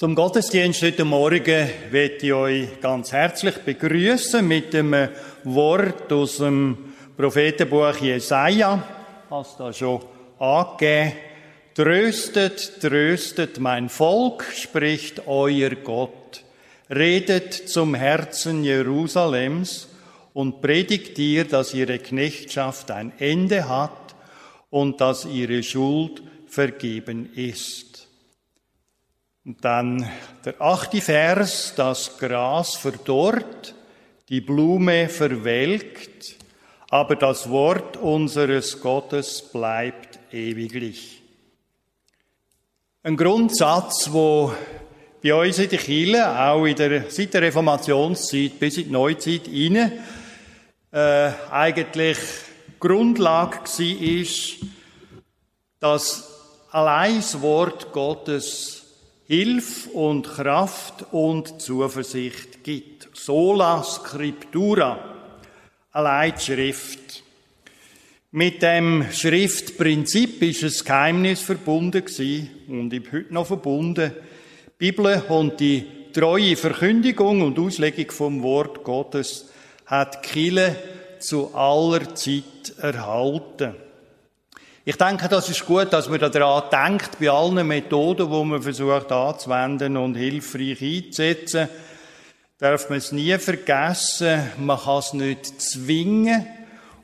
Zum Gottesdienst heute Morgen möchte ich euch ganz herzlich begrüßen mit dem Wort aus dem Prophetenbuch Jesaja. Hast da schon angegeben. Tröstet, tröstet mein Volk, spricht euer Gott. Redet zum Herzen Jerusalems und predigt ihr, dass ihre Knechtschaft ein Ende hat und dass ihre Schuld vergeben ist. Und dann der achte Vers, das Gras verdorrt, die Blume verwelkt, aber das Wort unseres Gottes bleibt ewiglich. Ein Grundsatz, wo bei uns in der Kirche, auch in der, seit der Reformationszeit bis in die Neuzeit hinein, äh, eigentlich Grundlage war, ist, dass allein das Wort Gottes Hilf und Kraft und Zuversicht gibt. Sola Scriptura, allein die Schrift. Mit dem Schriftprinzip ist ein Geheimnis verbunden gewesen und ist heute noch verbunden. Die Bibel und die treue Verkündigung und Auslegung vom Wort Gottes hat Kille zu aller Zeit erhalten. Ich denke, das ist gut, dass man daran denkt, bei allen Methoden, die man versucht anzuwenden und hilfreich einzusetzen, darf man es nie vergessen, man kann es nicht zwingen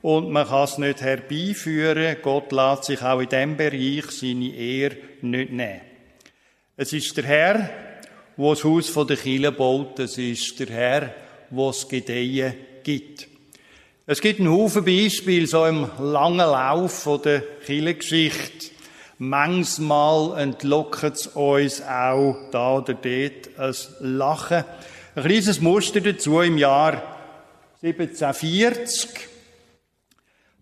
und man kann es nicht herbeiführen. Gott lässt sich auch in diesem Bereich seine Ehre nicht nehmen. Es ist der Herr, der das Haus der Kirche baut. Es ist der Herr, der es Gedeihen gibt. Es gibt einen Haufen Beispiele so im langen Lauf der Kirchengeschichte. Manchmal entlockt es uns auch da oder dort ein Lachen. Ein kleines Muster dazu im Jahr 1740.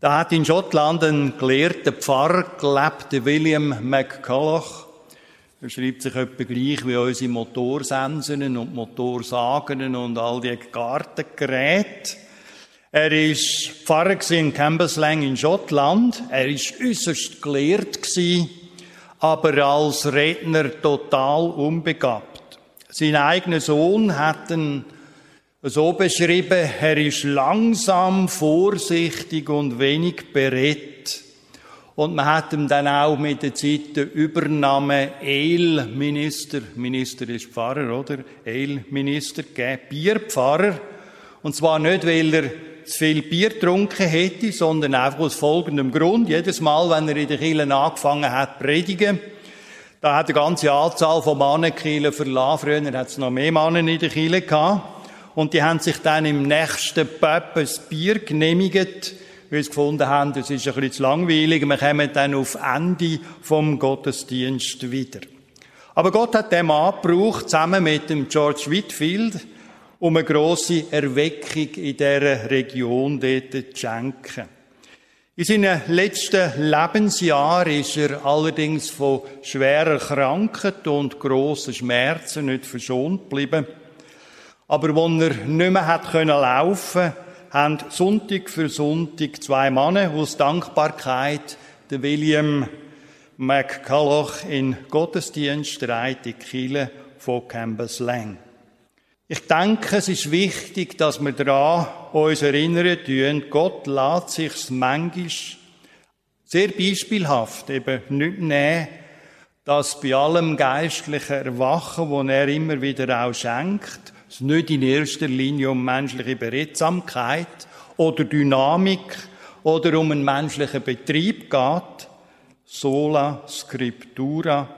Da hat in Schottland ein gelehrter Pfarrer gelebt, der William McCulloch. Er schreibt sich etwa gleich wie unsere Motorsensen und Motorsagen und all die Gartengeräte. Er ist Pfarrer in Cambuslang in Schottland. Er ist äußerst gelehrt aber als Redner total unbegabt. Sein eigener Sohn hat ihn so beschrieben, er ist langsam, vorsichtig und wenig berät. Und man hat ihm dann auch mit der Zeit den Übernahme El-Minister, Minister ist Pfarrer, oder? El-Minister gegeben, Bierpfarrer. Und zwar nicht, weil er zu viel Bier getrunken hätte, sondern einfach aus folgendem Grund. Jedes Mal, wenn er in der Kirche angefangen hat predigen, da hat eine ganze Anzahl von Mannenkirchen verlassen. Früher hat es noch mehr Mannen in der Kirche gehabt. Und die haben sich dann im nächsten Pub ein Bier genehmigt, weil sie gefunden haben, das ist ein bisschen zu langweilig. Wir kommen dann auf Ende vom Gottesdienst wieder. Aber Gott hat den Mann gebraucht, zusammen mit dem George Whitfield, um eine grosse Erweckung in dieser Region dort zu schenken. In seinen letzten Lebensjahren ist er allerdings von schwerer Krankheit und grossen Schmerzen nicht verschont geblieben. Aber als er nicht mehr hat können laufen, haben Sonntag für Sonntag zwei Männer aus Dankbarkeit den William McCulloch in Gottesdienst in Kiel von Cambuslang. Ich denke, es ist wichtig, dass wir daran uns erinnern tun, Gott lässt sich manchmal sehr beispielhaft eben nicht nehmen, dass bei allem geistlichen Erwachen, wo er immer wieder auch schenkt, es nicht in erster Linie um menschliche Beredsamkeit oder Dynamik oder um einen menschlichen Betrieb geht, sola scriptura,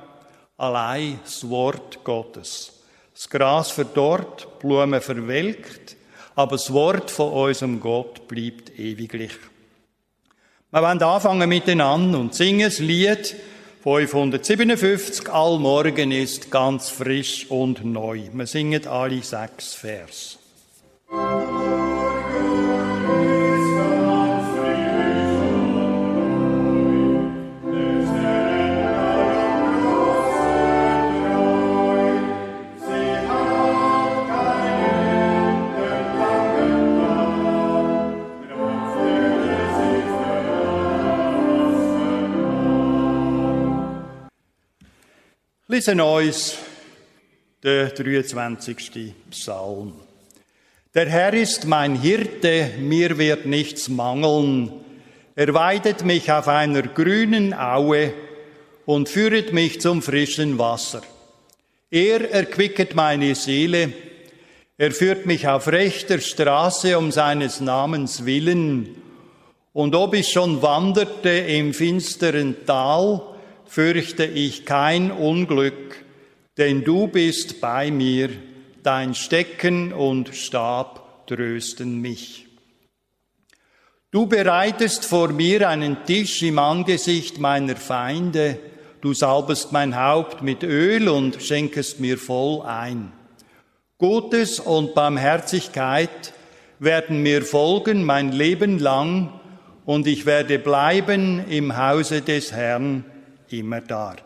allein das Wort Gottes. Das Gras verdorrt, Blumen verwelkt, aber das Wort von unserem Gott bleibt ewiglich. Wir wollen anfangen miteinander und singen das Lied 557, Allmorgen ist ganz frisch und neu. Wir singen alle sechs Vers. Lesen uns der 23. Psalm. Der Herr ist mein Hirte, mir wird nichts mangeln. Er weidet mich auf einer grünen Aue und führet mich zum frischen Wasser. Er erquicket meine Seele, er führt mich auf rechter Straße um seines Namens willen. Und ob ich schon wanderte im finsteren Tal, fürchte ich kein Unglück, denn du bist bei mir, dein Stecken und Stab trösten mich. Du bereitest vor mir einen Tisch im Angesicht meiner Feinde, du salbest mein Haupt mit Öl und schenkest mir voll ein. Gutes und Barmherzigkeit werden mir folgen mein Leben lang, und ich werde bleiben im Hause des Herrn immer da.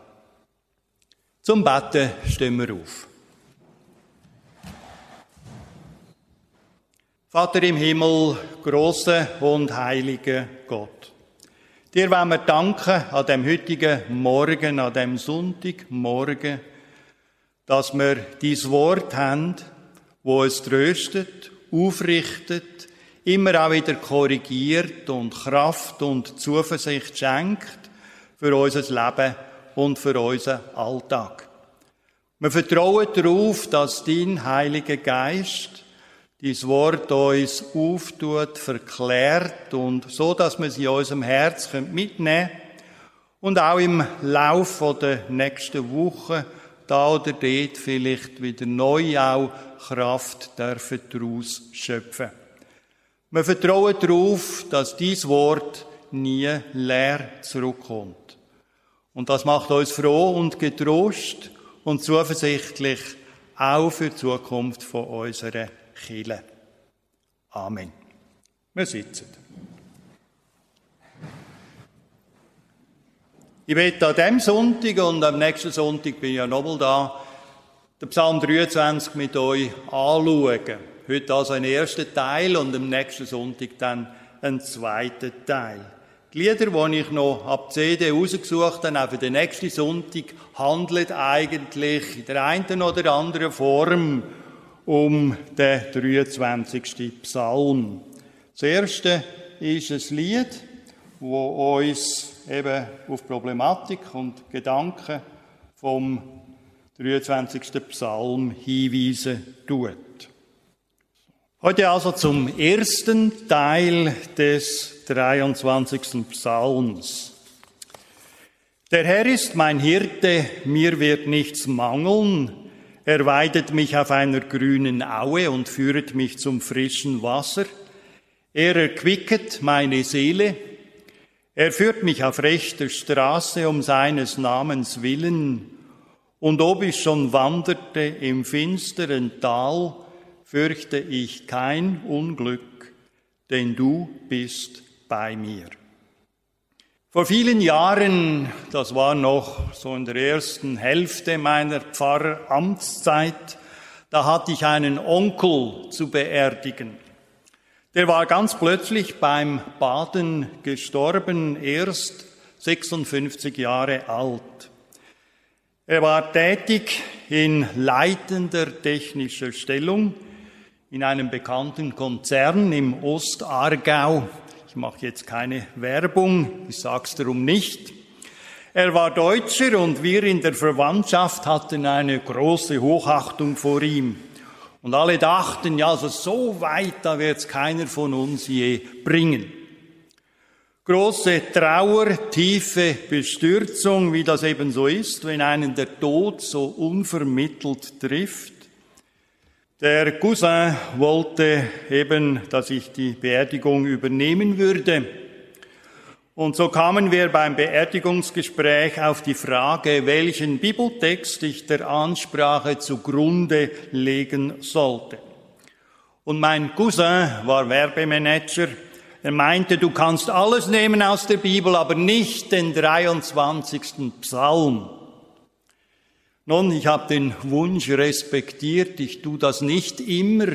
Zum Betten stehen wir auf. Vater im Himmel, großer und heiliger Gott. Dir wollen wir danken an dem heutigen Morgen, an dem Sonntagmorgen, dass wir dies Wort haben, wo es tröstet, aufrichtet, immer auch wieder korrigiert und Kraft und Zuversicht schenkt für unser Leben und für unseren Alltag. Wir vertrauen darauf, dass dein Heiliger Geist dieses Wort uns auftut, verklärt und so, dass wir sie in unserem Herz mitnehmen können und auch im Lauf der nächsten Woche da oder dort vielleicht wieder neu auch Kraft daraus schöpfen. Wir vertrauen darauf, dass dies Wort nie leer zurückkommt. Und das macht uns froh und getrost und zuversichtlich auch für die Zukunft von unserer Kirche. Amen. Wir sitzen. Ich werde an diesem Sonntag und am nächsten Sonntag bin ich ja nochmal da, den Psalm 23 mit euch anschauen. Heute also ein erster Teil und am nächsten Sonntag dann ein zweiter Teil. Die Lieder, die ich noch ab CD rausgesucht habe, für den nächsten Sonntag, handeln eigentlich in der einen oder anderen Form um den 23. Psalm. Das erste ist ein Lied, wo uns eben auf Problematik und Gedanken vom 23. Psalm hinweisen tut. Heute also zum ersten Teil des 23. Psalms. Der Herr ist mein Hirte, mir wird nichts mangeln. Er weidet mich auf einer grünen Aue und führet mich zum frischen Wasser. Er erquicket meine Seele. Er führt mich auf rechter Straße um seines Namens willen. Und ob ich schon wanderte im finsteren Tal, fürchte ich kein Unglück, denn du bist bei mir. Vor vielen Jahren, das war noch so in der ersten Hälfte meiner Pfarramtszeit, da hatte ich einen Onkel zu beerdigen. Der war ganz plötzlich beim Baden gestorben, erst 56 Jahre alt. Er war tätig in leitender technischer Stellung in einem bekannten Konzern im Ostargau. Ich mache jetzt keine Werbung, ich sage es darum nicht. Er war Deutscher und wir in der Verwandtschaft hatten eine große Hochachtung vor ihm. Und alle dachten, ja, also so weit, da wird es keiner von uns je bringen. Große Trauer, tiefe Bestürzung, wie das eben so ist, wenn einen der Tod so unvermittelt trifft. Der Cousin wollte eben, dass ich die Beerdigung übernehmen würde. Und so kamen wir beim Beerdigungsgespräch auf die Frage, welchen Bibeltext ich der Ansprache zugrunde legen sollte. Und mein Cousin war Werbemanager. Er meinte, du kannst alles nehmen aus der Bibel, aber nicht den 23. Psalm. Nun, ich habe den Wunsch respektiert, ich tue das nicht immer.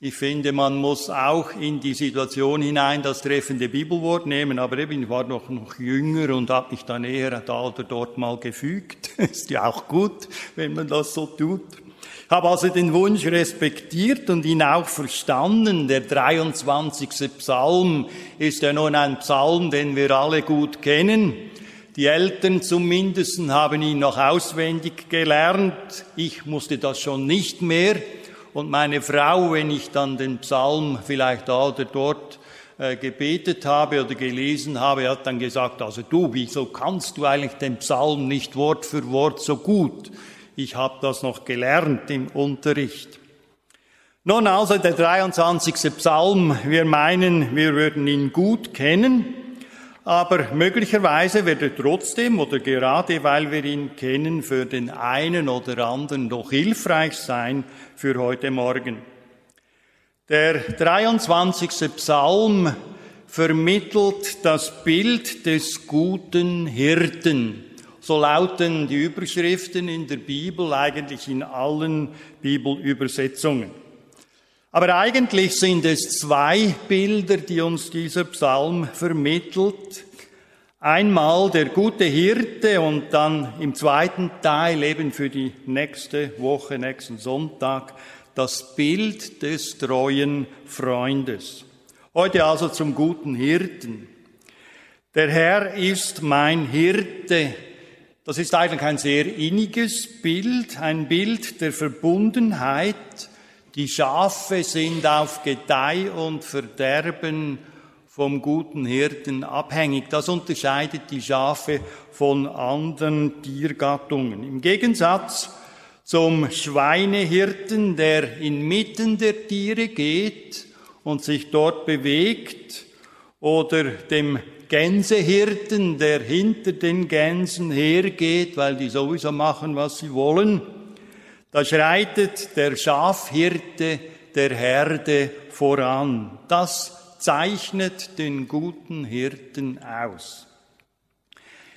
Ich finde, man muss auch in die Situation hinein das treffende Bibelwort nehmen, aber eben, ich war noch, noch jünger und habe mich dann eher da oder dort mal gefügt. Ist ja auch gut, wenn man das so tut. Ich habe also den Wunsch respektiert und ihn auch verstanden. Der 23. Psalm ist ja nun ein Psalm, den wir alle gut kennen. Die Eltern zumindest haben ihn noch auswendig gelernt. Ich musste das schon nicht mehr. Und meine Frau, wenn ich dann den Psalm vielleicht da oder dort äh, gebetet habe oder gelesen habe, hat dann gesagt, also du, wieso kannst du eigentlich den Psalm nicht Wort für Wort so gut? Ich habe das noch gelernt im Unterricht. Nun also der 23. Psalm, wir meinen, wir würden ihn gut kennen, aber möglicherweise wird er trotzdem oder gerade weil wir ihn kennen, für den einen oder anderen doch hilfreich sein für heute Morgen. Der 23. Psalm vermittelt das Bild des guten Hirten. So lauten die Überschriften in der Bibel, eigentlich in allen Bibelübersetzungen. Aber eigentlich sind es zwei Bilder, die uns dieser Psalm vermittelt. Einmal der gute Hirte und dann im zweiten Teil eben für die nächste Woche, nächsten Sonntag, das Bild des treuen Freundes. Heute also zum guten Hirten. Der Herr ist mein Hirte. Das ist eigentlich ein sehr inniges Bild, ein Bild der Verbundenheit, die Schafe sind auf Gedeih und Verderben vom guten Hirten abhängig. Das unterscheidet die Schafe von anderen Tiergattungen. Im Gegensatz zum Schweinehirten, der inmitten der Tiere geht und sich dort bewegt, oder dem Gänsehirten, der hinter den Gänsen hergeht, weil die sowieso machen, was sie wollen, da schreitet der Schafhirte der Herde voran. Das zeichnet den guten Hirten aus.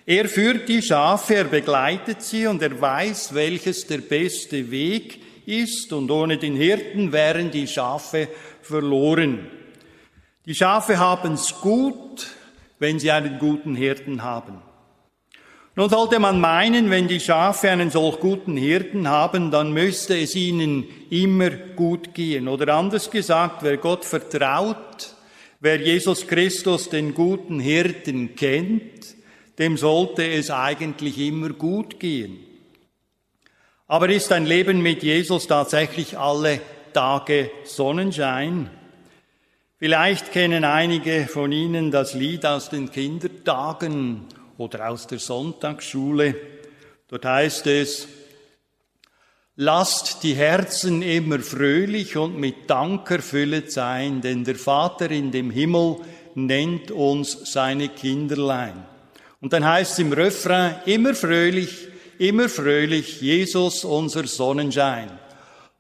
Er führt die Schafe, er begleitet sie und er weiß, welches der beste Weg ist und ohne den Hirten wären die Schafe verloren. Die Schafe haben es gut, wenn sie einen guten Hirten haben. Nun sollte man meinen, wenn die Schafe einen solch guten Hirten haben, dann müsste es ihnen immer gut gehen. Oder anders gesagt, wer Gott vertraut, wer Jesus Christus, den guten Hirten, kennt, dem sollte es eigentlich immer gut gehen. Aber ist ein Leben mit Jesus tatsächlich alle Tage Sonnenschein? Vielleicht kennen einige von Ihnen das Lied aus den Kindertagen oder aus der Sonntagsschule. Dort heißt es, Lasst die Herzen immer fröhlich und mit Dank erfüllet sein, denn der Vater in dem Himmel nennt uns seine Kinderlein. Und dann heißt es im Refrain, immer fröhlich, immer fröhlich, Jesus unser Sonnenschein.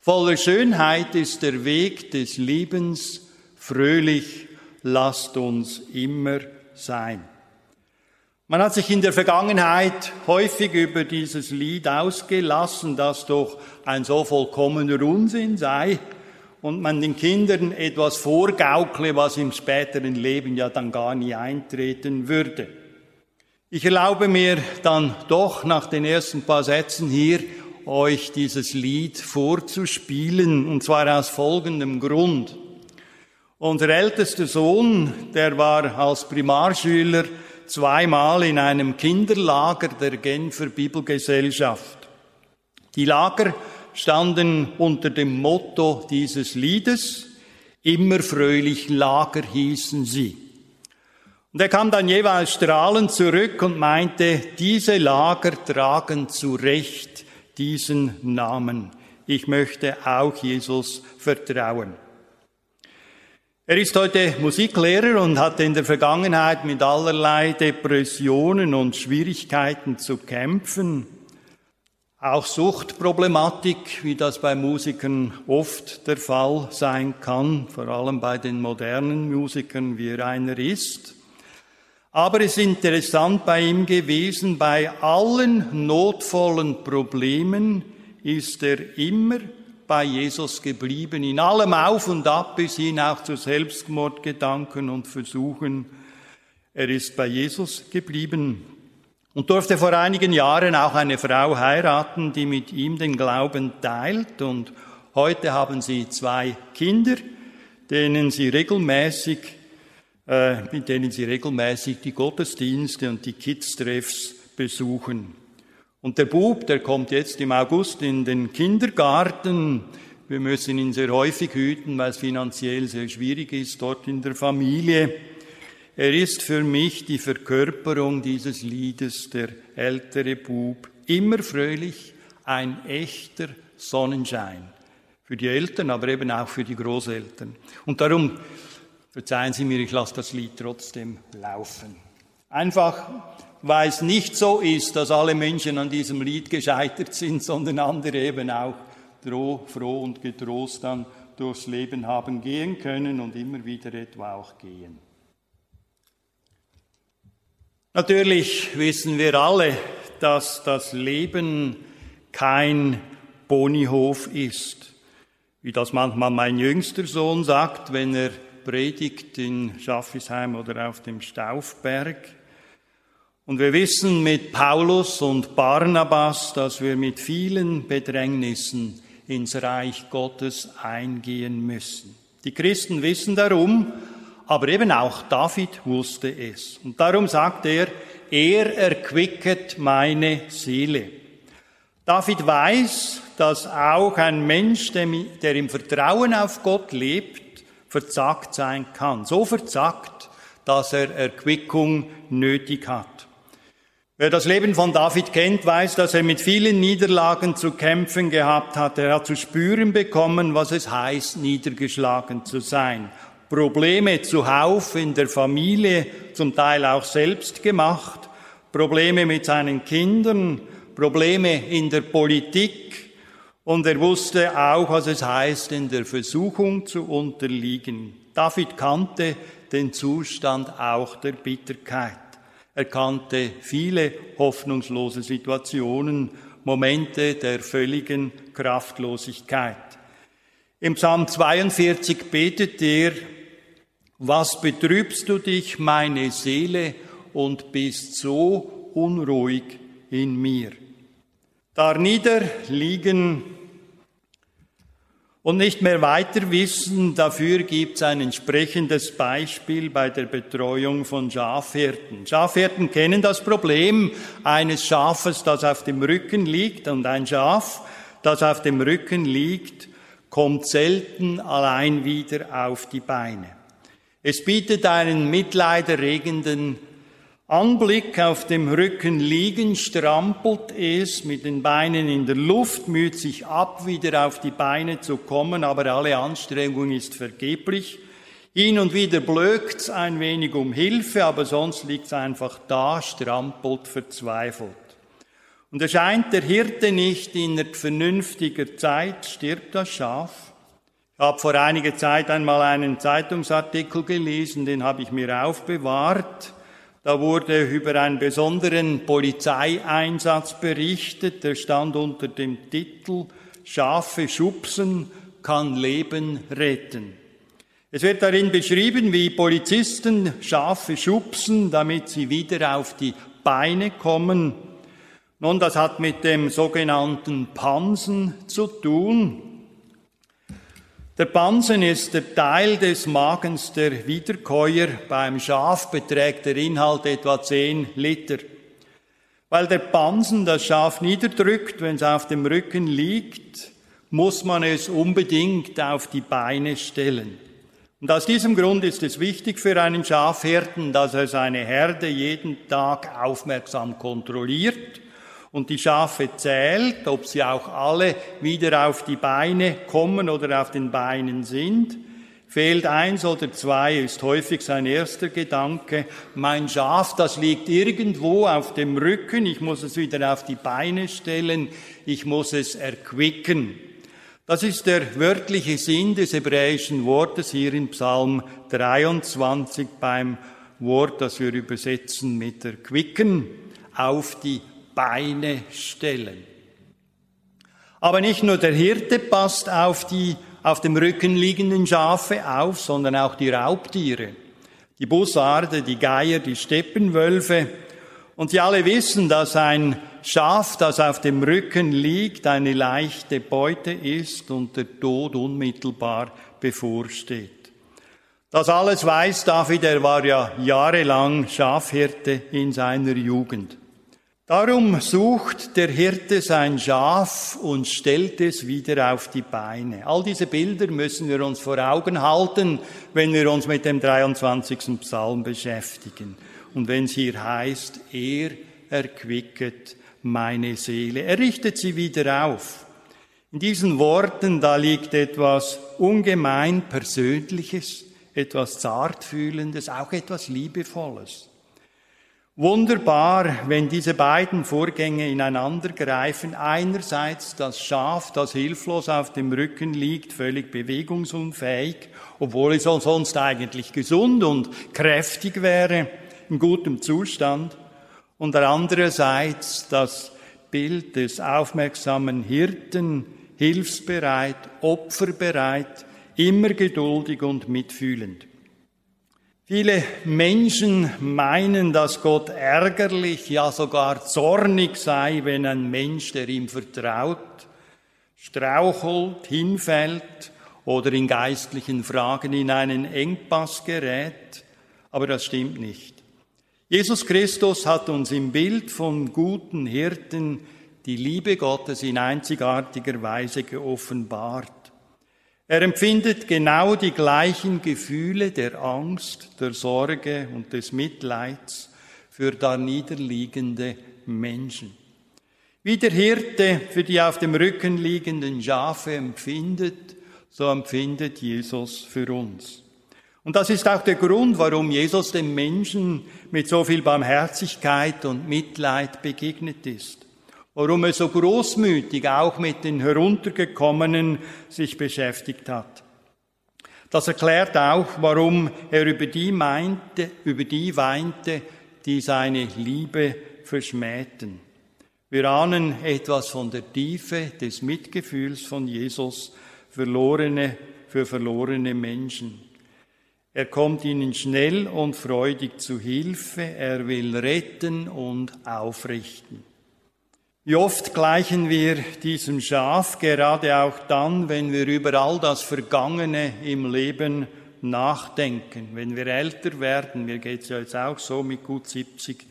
Voller Schönheit ist der Weg des Lebens, fröhlich lasst uns immer sein. Man hat sich in der Vergangenheit häufig über dieses Lied ausgelassen, dass doch ein so vollkommener Unsinn sei und man den Kindern etwas vorgaukle, was im späteren Leben ja dann gar nie eintreten würde. Ich erlaube mir dann doch nach den ersten paar Sätzen hier, euch dieses Lied vorzuspielen, und zwar aus folgendem Grund. Unser ältester Sohn, der war als Primarschüler zweimal in einem Kinderlager der Genfer Bibelgesellschaft. Die Lager standen unter dem Motto dieses Liedes, immer fröhlich Lager hießen sie. Und er kam dann jeweils strahlend zurück und meinte, diese Lager tragen zu Recht diesen Namen. Ich möchte auch Jesus vertrauen. Er ist heute Musiklehrer und hat in der Vergangenheit mit allerlei Depressionen und Schwierigkeiten zu kämpfen. Auch Suchtproblematik, wie das bei Musikern oft der Fall sein kann, vor allem bei den modernen Musikern, wie er einer ist. Aber es ist interessant bei ihm gewesen, bei allen notvollen Problemen ist er immer bei Jesus geblieben, in allem auf und ab bis hin auch zu Selbstmordgedanken und Versuchen. Er ist bei Jesus geblieben. und durfte vor einigen Jahren auch eine Frau heiraten, die mit ihm den Glauben teilt und heute haben sie zwei Kinder, denen sie regelmäßig, äh, mit denen sie regelmäßig die Gottesdienste und die Kids-Treffs besuchen. Und der Bub, der kommt jetzt im August in den Kindergarten. Wir müssen ihn sehr häufig hüten, weil es finanziell sehr schwierig ist dort in der Familie. Er ist für mich die Verkörperung dieses Liedes, der ältere Bub, immer fröhlich, ein echter Sonnenschein. Für die Eltern, aber eben auch für die Großeltern. Und darum, verzeihen Sie mir, ich lasse das Lied trotzdem laufen. Einfach, weil es nicht so ist, dass alle Menschen an diesem Lied gescheitert sind, sondern andere eben auch froh und getrost dann durchs Leben haben gehen können und immer wieder etwa auch gehen. Natürlich wissen wir alle, dass das Leben kein Bonihof ist. Wie das manchmal mein jüngster Sohn sagt, wenn er predigt in Schaffisheim oder auf dem Staufberg. Und wir wissen mit Paulus und Barnabas, dass wir mit vielen Bedrängnissen ins Reich Gottes eingehen müssen. Die Christen wissen darum, aber eben auch David wusste es. Und darum sagt er, er erquicket meine Seele. David weiß, dass auch ein Mensch, der im Vertrauen auf Gott lebt, verzagt sein kann. So verzagt, dass er Erquickung nötig hat. Wer das Leben von David kennt, weiß, dass er mit vielen Niederlagen zu kämpfen gehabt hat. Er hat zu spüren bekommen, was es heißt, niedergeschlagen zu sein. Probleme zuhauf in der Familie, zum Teil auch selbst gemacht, Probleme mit seinen Kindern, Probleme in der Politik und er wusste auch, was es heißt, in der Versuchung zu unterliegen. David kannte den Zustand auch der Bitterkeit. Er kannte viele hoffnungslose Situationen, Momente der völligen Kraftlosigkeit. Im Psalm 42 betet er, was betrübst du dich, meine Seele, und bist so unruhig in mir? Da niederliegen und nicht mehr weiter wissen, dafür gibt es ein entsprechendes Beispiel bei der Betreuung von Schafhirten. Schafhirten kennen das Problem eines Schafes, das auf dem Rücken liegt und ein Schaf, das auf dem Rücken liegt, kommt selten allein wieder auf die Beine. Es bietet einen mitleiderregenden Anblick auf dem Rücken liegen, strampelt es mit den Beinen in der Luft, müht sich ab, wieder auf die Beine zu kommen, aber alle Anstrengung ist vergeblich. Hin und wieder blökt's ein wenig um Hilfe, aber sonst liegt's einfach da, strampelt, verzweifelt. Und erscheint der Hirte nicht in vernünftiger Zeit, stirbt das Schaf. Ich habe vor einiger Zeit einmal einen Zeitungsartikel gelesen, den habe ich mir aufbewahrt. Da wurde über einen besonderen Polizeieinsatz berichtet, der stand unter dem Titel Schafe schubsen kann Leben retten. Es wird darin beschrieben, wie Polizisten Schafe schubsen, damit sie wieder auf die Beine kommen. Nun, das hat mit dem sogenannten Pansen zu tun. Der Pansen ist der Teil des Magens der Wiederkäuer. Beim Schaf beträgt der Inhalt etwa 10 Liter. Weil der Pansen das Schaf niederdrückt, wenn es auf dem Rücken liegt, muss man es unbedingt auf die Beine stellen. Und aus diesem Grund ist es wichtig für einen Schafhirten, dass er seine Herde jeden Tag aufmerksam kontrolliert und die Schafe zählt, ob sie auch alle wieder auf die Beine kommen oder auf den Beinen sind. Fehlt eins oder zwei, ist häufig sein erster Gedanke. Mein Schaf, das liegt irgendwo auf dem Rücken, ich muss es wieder auf die Beine stellen, ich muss es erquicken. Das ist der wörtliche Sinn des hebräischen Wortes hier in Psalm 23 beim Wort, das wir übersetzen mit erquicken, auf die Beine stellen. Aber nicht nur der Hirte passt auf die auf dem Rücken liegenden Schafe auf, sondern auch die Raubtiere, die Bussarde, die Geier, die Steppenwölfe. Und Sie alle wissen, dass ein Schaf, das auf dem Rücken liegt, eine leichte Beute ist und der Tod unmittelbar bevorsteht. Das alles weiß David, er war ja jahrelang Schafhirte in seiner Jugend. Darum sucht der Hirte sein Schaf und stellt es wieder auf die Beine. All diese Bilder müssen wir uns vor Augen halten, wenn wir uns mit dem 23. Psalm beschäftigen. Und wenn es hier heißt, er erquicket meine Seele, er richtet sie wieder auf. In diesen Worten, da liegt etwas ungemein Persönliches, etwas Zartfühlendes, auch etwas Liebevolles. Wunderbar, wenn diese beiden Vorgänge ineinander greifen. Einerseits das Schaf, das hilflos auf dem Rücken liegt, völlig bewegungsunfähig, obwohl es sonst eigentlich gesund und kräftig wäre, in gutem Zustand. Und andererseits das Bild des aufmerksamen Hirten, hilfsbereit, opferbereit, immer geduldig und mitfühlend. Viele Menschen meinen, dass Gott ärgerlich, ja sogar zornig sei, wenn ein Mensch, der ihm vertraut, strauchelt, hinfällt oder in geistlichen Fragen in einen Engpass gerät. Aber das stimmt nicht. Jesus Christus hat uns im Bild von guten Hirten die Liebe Gottes in einzigartiger Weise geoffenbart. Er empfindet genau die gleichen Gefühle der Angst, der Sorge und des Mitleids für da niederliegende Menschen. Wie der Hirte für die auf dem Rücken liegenden Schafe empfindet, so empfindet Jesus für uns. Und das ist auch der Grund, warum Jesus dem Menschen mit so viel Barmherzigkeit und Mitleid begegnet ist warum er so großmütig auch mit den Heruntergekommenen sich beschäftigt hat. Das erklärt auch, warum er über die meinte, über die weinte, die seine Liebe verschmähten. Wir ahnen etwas von der Tiefe des Mitgefühls von Jesus verlorene, für verlorene Menschen. Er kommt ihnen schnell und freudig zu Hilfe, er will retten und aufrichten. Wie oft gleichen wir diesem Schaf, gerade auch dann, wenn wir über all das Vergangene im Leben nachdenken. Wenn wir älter werden, mir geht's ja jetzt auch so mit gut 70,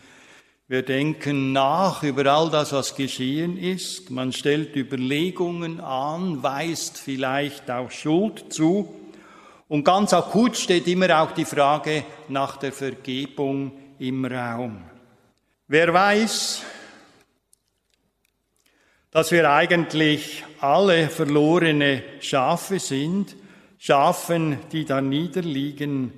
wir denken nach über all das, was geschehen ist. Man stellt Überlegungen an, weist vielleicht auch Schuld zu. Und ganz akut steht immer auch die Frage nach der Vergebung im Raum. Wer weiß, dass wir eigentlich alle verlorene Schafe sind, Schafen, die da niederliegen.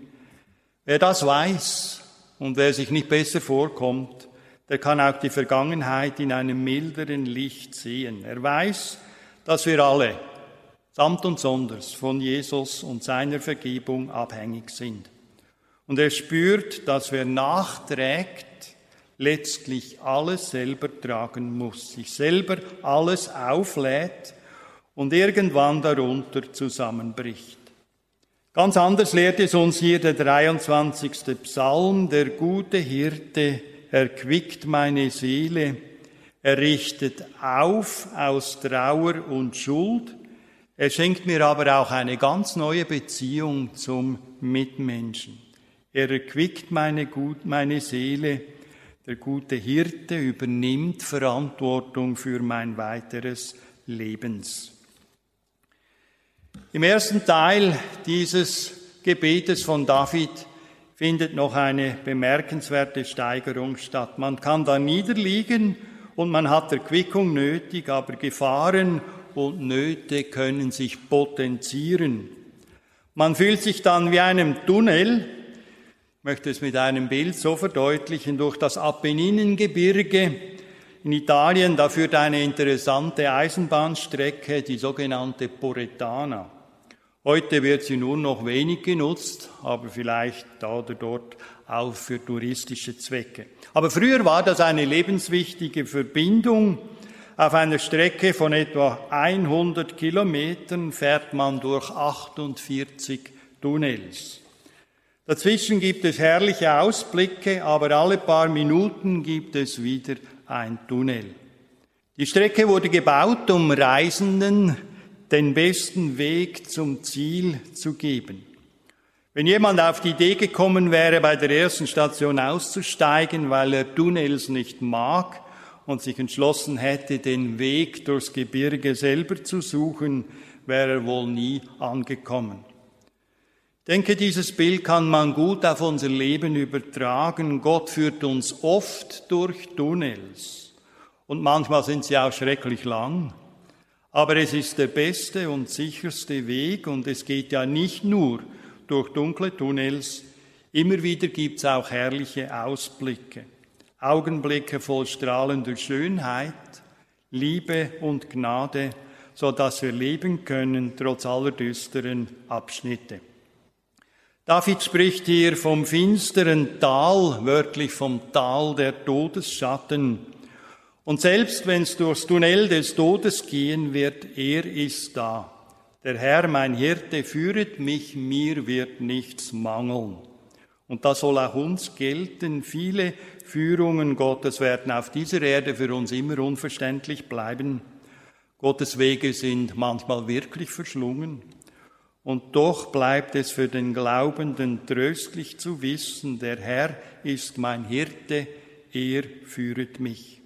Wer das weiß und wer sich nicht besser vorkommt, der kann auch die Vergangenheit in einem milderen Licht sehen. Er weiß, dass wir alle, samt und sonders, von Jesus und seiner Vergebung abhängig sind. Und er spürt, dass wer nachträgt, letztlich alles selber tragen muss, sich selber alles auflädt und irgendwann darunter zusammenbricht. Ganz anders lehrt es uns hier der 23. Psalm, der gute Hirte erquickt meine Seele, er richtet auf aus Trauer und Schuld, er schenkt mir aber auch eine ganz neue Beziehung zum Mitmenschen. Er erquickt meine, meine Seele, der gute Hirte übernimmt Verantwortung für mein weiteres Lebens. Im ersten Teil dieses Gebetes von David findet noch eine bemerkenswerte Steigerung statt. Man kann da niederliegen und man hat Erquickung nötig, aber Gefahren und Nöte können sich potenzieren. Man fühlt sich dann wie einem Tunnel, möchte es mit einem Bild so verdeutlichen, durch das Apenninengebirge in Italien, da führt eine interessante Eisenbahnstrecke, die sogenannte Poretana. Heute wird sie nur noch wenig genutzt, aber vielleicht da oder dort auch für touristische Zwecke. Aber früher war das eine lebenswichtige Verbindung. Auf einer Strecke von etwa 100 Kilometern fährt man durch 48 Tunnels. Dazwischen gibt es herrliche Ausblicke, aber alle paar Minuten gibt es wieder ein Tunnel. Die Strecke wurde gebaut, um Reisenden den besten Weg zum Ziel zu geben. Wenn jemand auf die Idee gekommen wäre, bei der ersten Station auszusteigen, weil er Tunnels nicht mag und sich entschlossen hätte, den Weg durchs Gebirge selber zu suchen, wäre er wohl nie angekommen. Denke, dieses Bild kann man gut auf unser Leben übertragen. Gott führt uns oft durch Tunnels und manchmal sind sie auch schrecklich lang. Aber es ist der beste und sicherste Weg und es geht ja nicht nur durch dunkle Tunnels. Immer wieder gibt's auch herrliche Ausblicke, Augenblicke voll strahlender Schönheit, Liebe und Gnade, so dass wir leben können trotz aller düsteren Abschnitte. David spricht hier vom finsteren Tal, wörtlich vom Tal der Todesschatten. Und selbst wenn es durchs Tunnel des Todes gehen wird, er ist da. Der Herr, mein Hirte, führet mich, mir wird nichts mangeln. Und das soll auch uns gelten. Viele Führungen Gottes werden auf dieser Erde für uns immer unverständlich bleiben. Gottes Wege sind manchmal wirklich verschlungen. Und doch bleibt es für den Glaubenden tröstlich zu wissen, der Herr ist mein Hirte, er führet mich.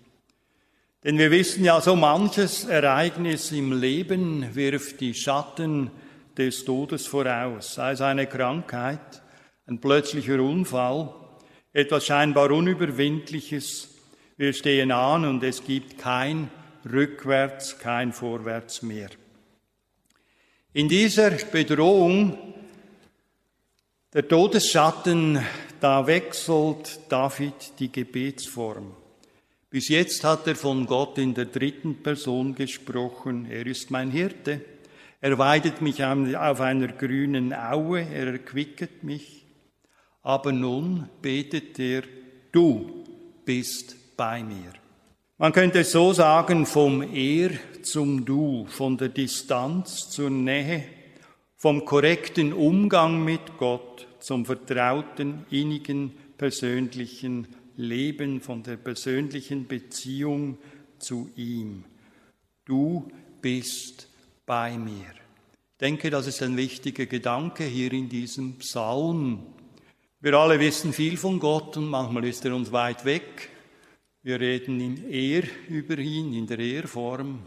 Denn wir wissen ja, so manches Ereignis im Leben wirft die Schatten des Todes voraus, sei es eine Krankheit, ein plötzlicher Unfall, etwas scheinbar Unüberwindliches. Wir stehen an und es gibt kein Rückwärts, kein Vorwärts mehr. In dieser Bedrohung der Todesschatten, da wechselt David die Gebetsform. Bis jetzt hat er von Gott in der dritten Person gesprochen. Er ist mein Hirte. Er weidet mich auf einer grünen Aue. Er erquicket mich. Aber nun betet er, du bist bei mir. Man könnte so sagen, vom Er zum Du, von der Distanz zur Nähe, vom korrekten Umgang mit Gott zum vertrauten, innigen, persönlichen Leben, von der persönlichen Beziehung zu ihm. Du bist bei mir. Ich denke, das ist ein wichtiger Gedanke hier in diesem Psalm. Wir alle wissen viel von Gott und manchmal ist er uns weit weg. Wir reden in Er über ihn, in der Er-Form.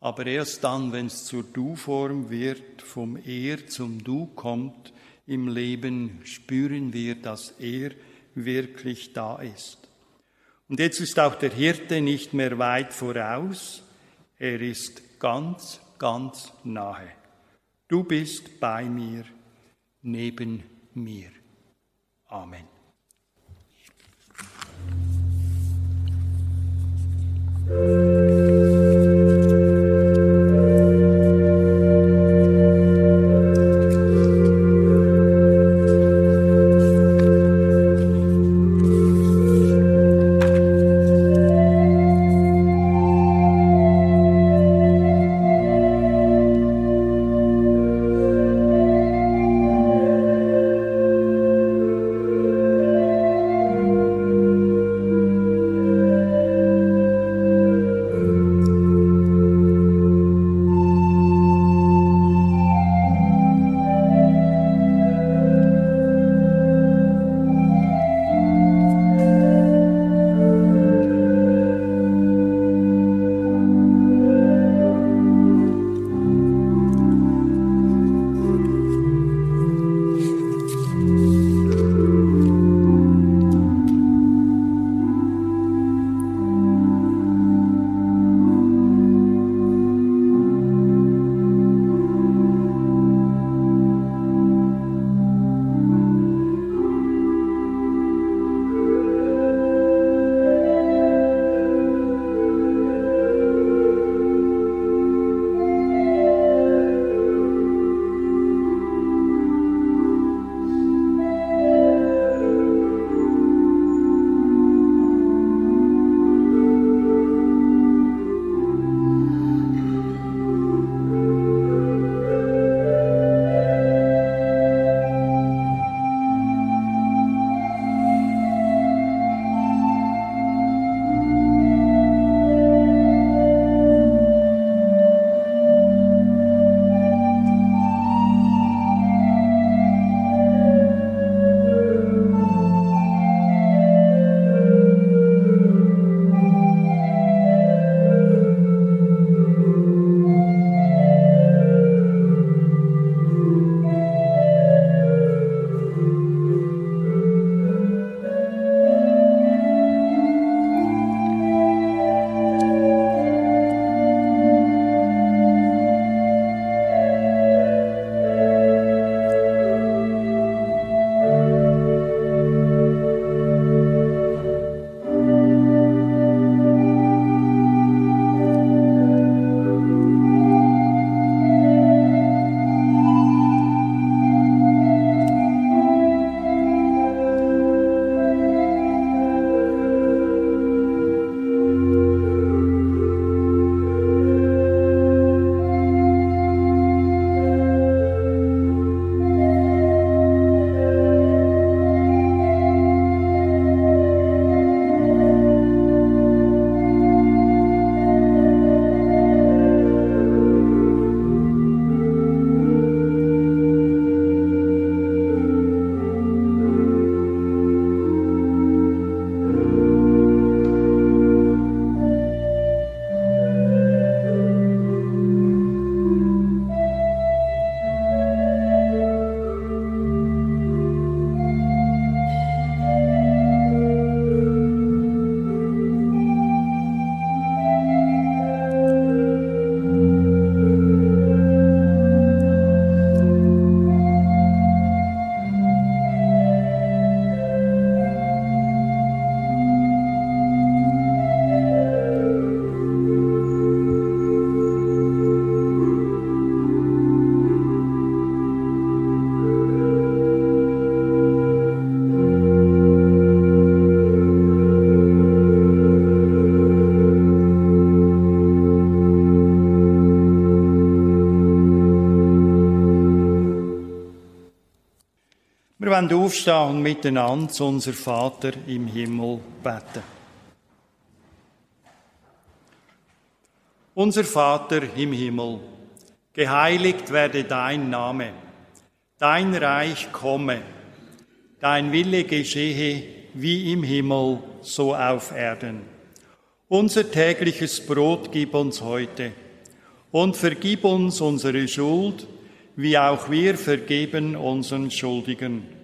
Aber erst dann, wenn es zur Du-Form wird, vom Er zum Du kommt im Leben, spüren wir, dass er wirklich da ist. Und jetzt ist auch der Hirte nicht mehr weit voraus, er ist ganz, ganz nahe. Du bist bei mir, neben mir. Amen. Thank you. Wollen aufstehen und miteinander unser Vater im Himmel beten. Unser Vater im Himmel, geheiligt werde dein Name, dein Reich komme, dein Wille geschehe wie im Himmel, so auf Erden. Unser tägliches Brot gib uns heute und vergib uns unsere Schuld, wie auch wir vergeben unseren Schuldigen.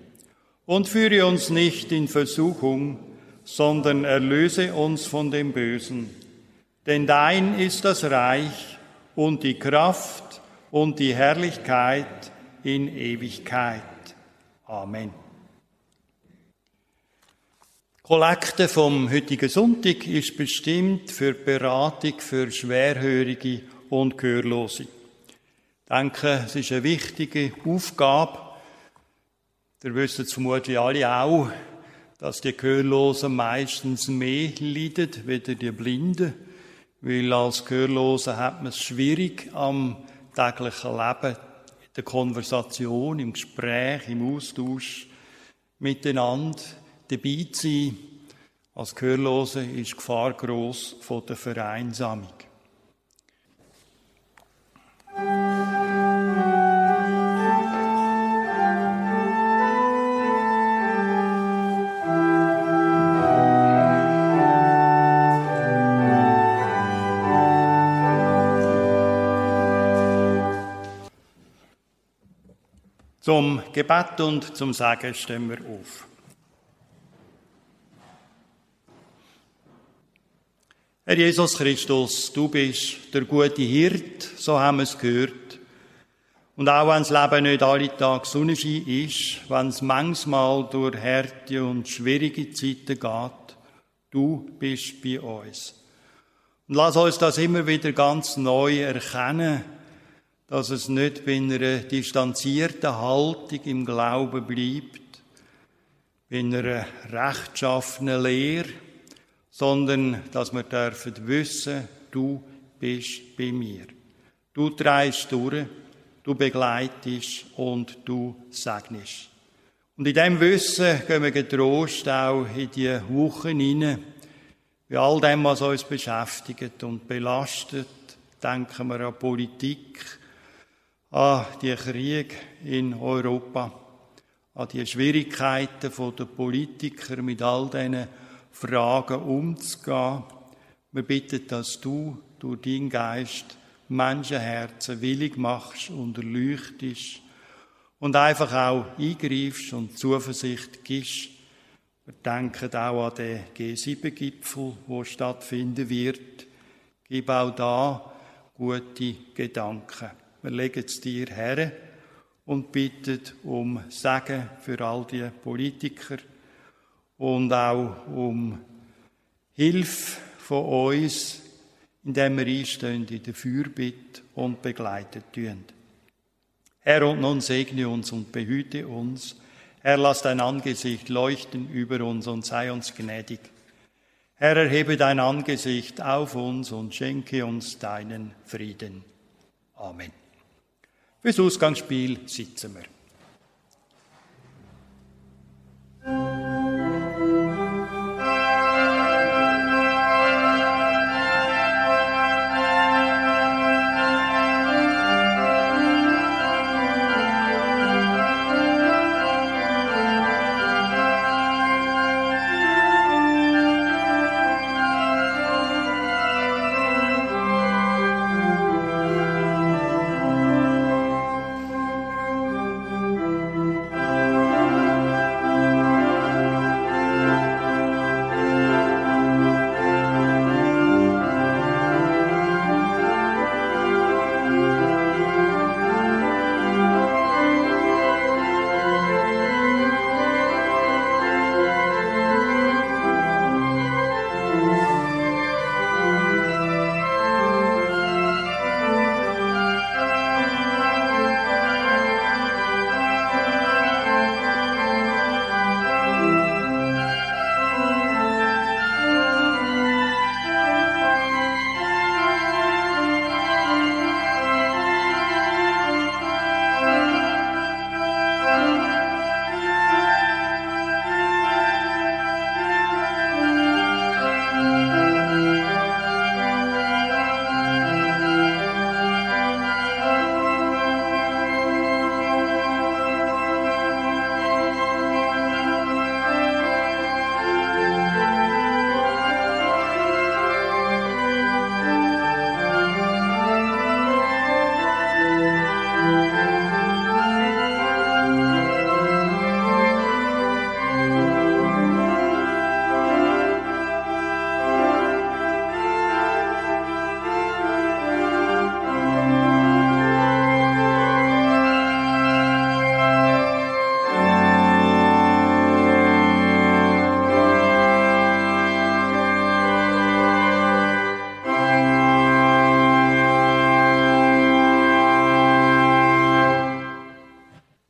Und führe uns nicht in Versuchung, sondern erlöse uns von dem Bösen. Denn dein ist das Reich und die Kraft und die Herrlichkeit in Ewigkeit. Amen. Kollekte vom heutigen Sonntag ist bestimmt für Beratung für Schwerhörige und Gehörlose. Ich denke, es ist eine wichtige Aufgabe. Ihr wisst es vermutlich alle auch, dass die Gehörlosen meistens mehr leiden, wie die Blinden. Weil als Gehörloser hat man es schwierig am täglichen Leben, in der Konversation, im Gespräch, im Austausch miteinander dabei zu sein. Als Gehörlose ist die Gefahr gross von der Vereinsamung. Zum Gebet und zum Sagen stehen wir auf. Herr Jesus Christus, du bist der gute Hirt, so haben wir es gehört. Und auch wenn das Leben nicht alle Tage Sonnenschein ist, wenn es manchmal durch Härte und schwierige Zeiten geht, du bist bei uns. Und lass uns das immer wieder ganz neu erkennen, dass es nicht bei einer distanzierten Haltung im Glauben bleibt, bei einer rechtschaffenen Lehre, sondern dass wir dürfen wissen, du bist bei mir. Du treibst durch, du begleitest und du segnest. Und in dem Wissen gehen wir getrost auch in die Wochen hinein, bei all dem, was uns beschäftigt und belastet, denken wir an Politik, an die Krieg in Europa, an die Schwierigkeiten der Politiker mit all diesen Fragen umzugehen. Wir bitten, dass du durch deinen Geist Menschenherzen willig machst und erleuchtest und einfach auch eingreifst und Zuversicht gibst. Wir denken auch an den G7-Gipfel, wo stattfinden wird. Gib auch da gute Gedanken. Wir legen es dir her und bitten um Segen für all die Politiker und auch um Hilfe von uns, indem wir einstehen in der Fürbitte und begleitet tun. Herr, und nun segne uns und behüte uns. Herr, lass dein Angesicht leuchten über uns und sei uns gnädig. Herr, erhebe dein Angesicht auf uns und schenke uns deinen Frieden. Amen. Fürs Ausgangsspiel sitzen wir.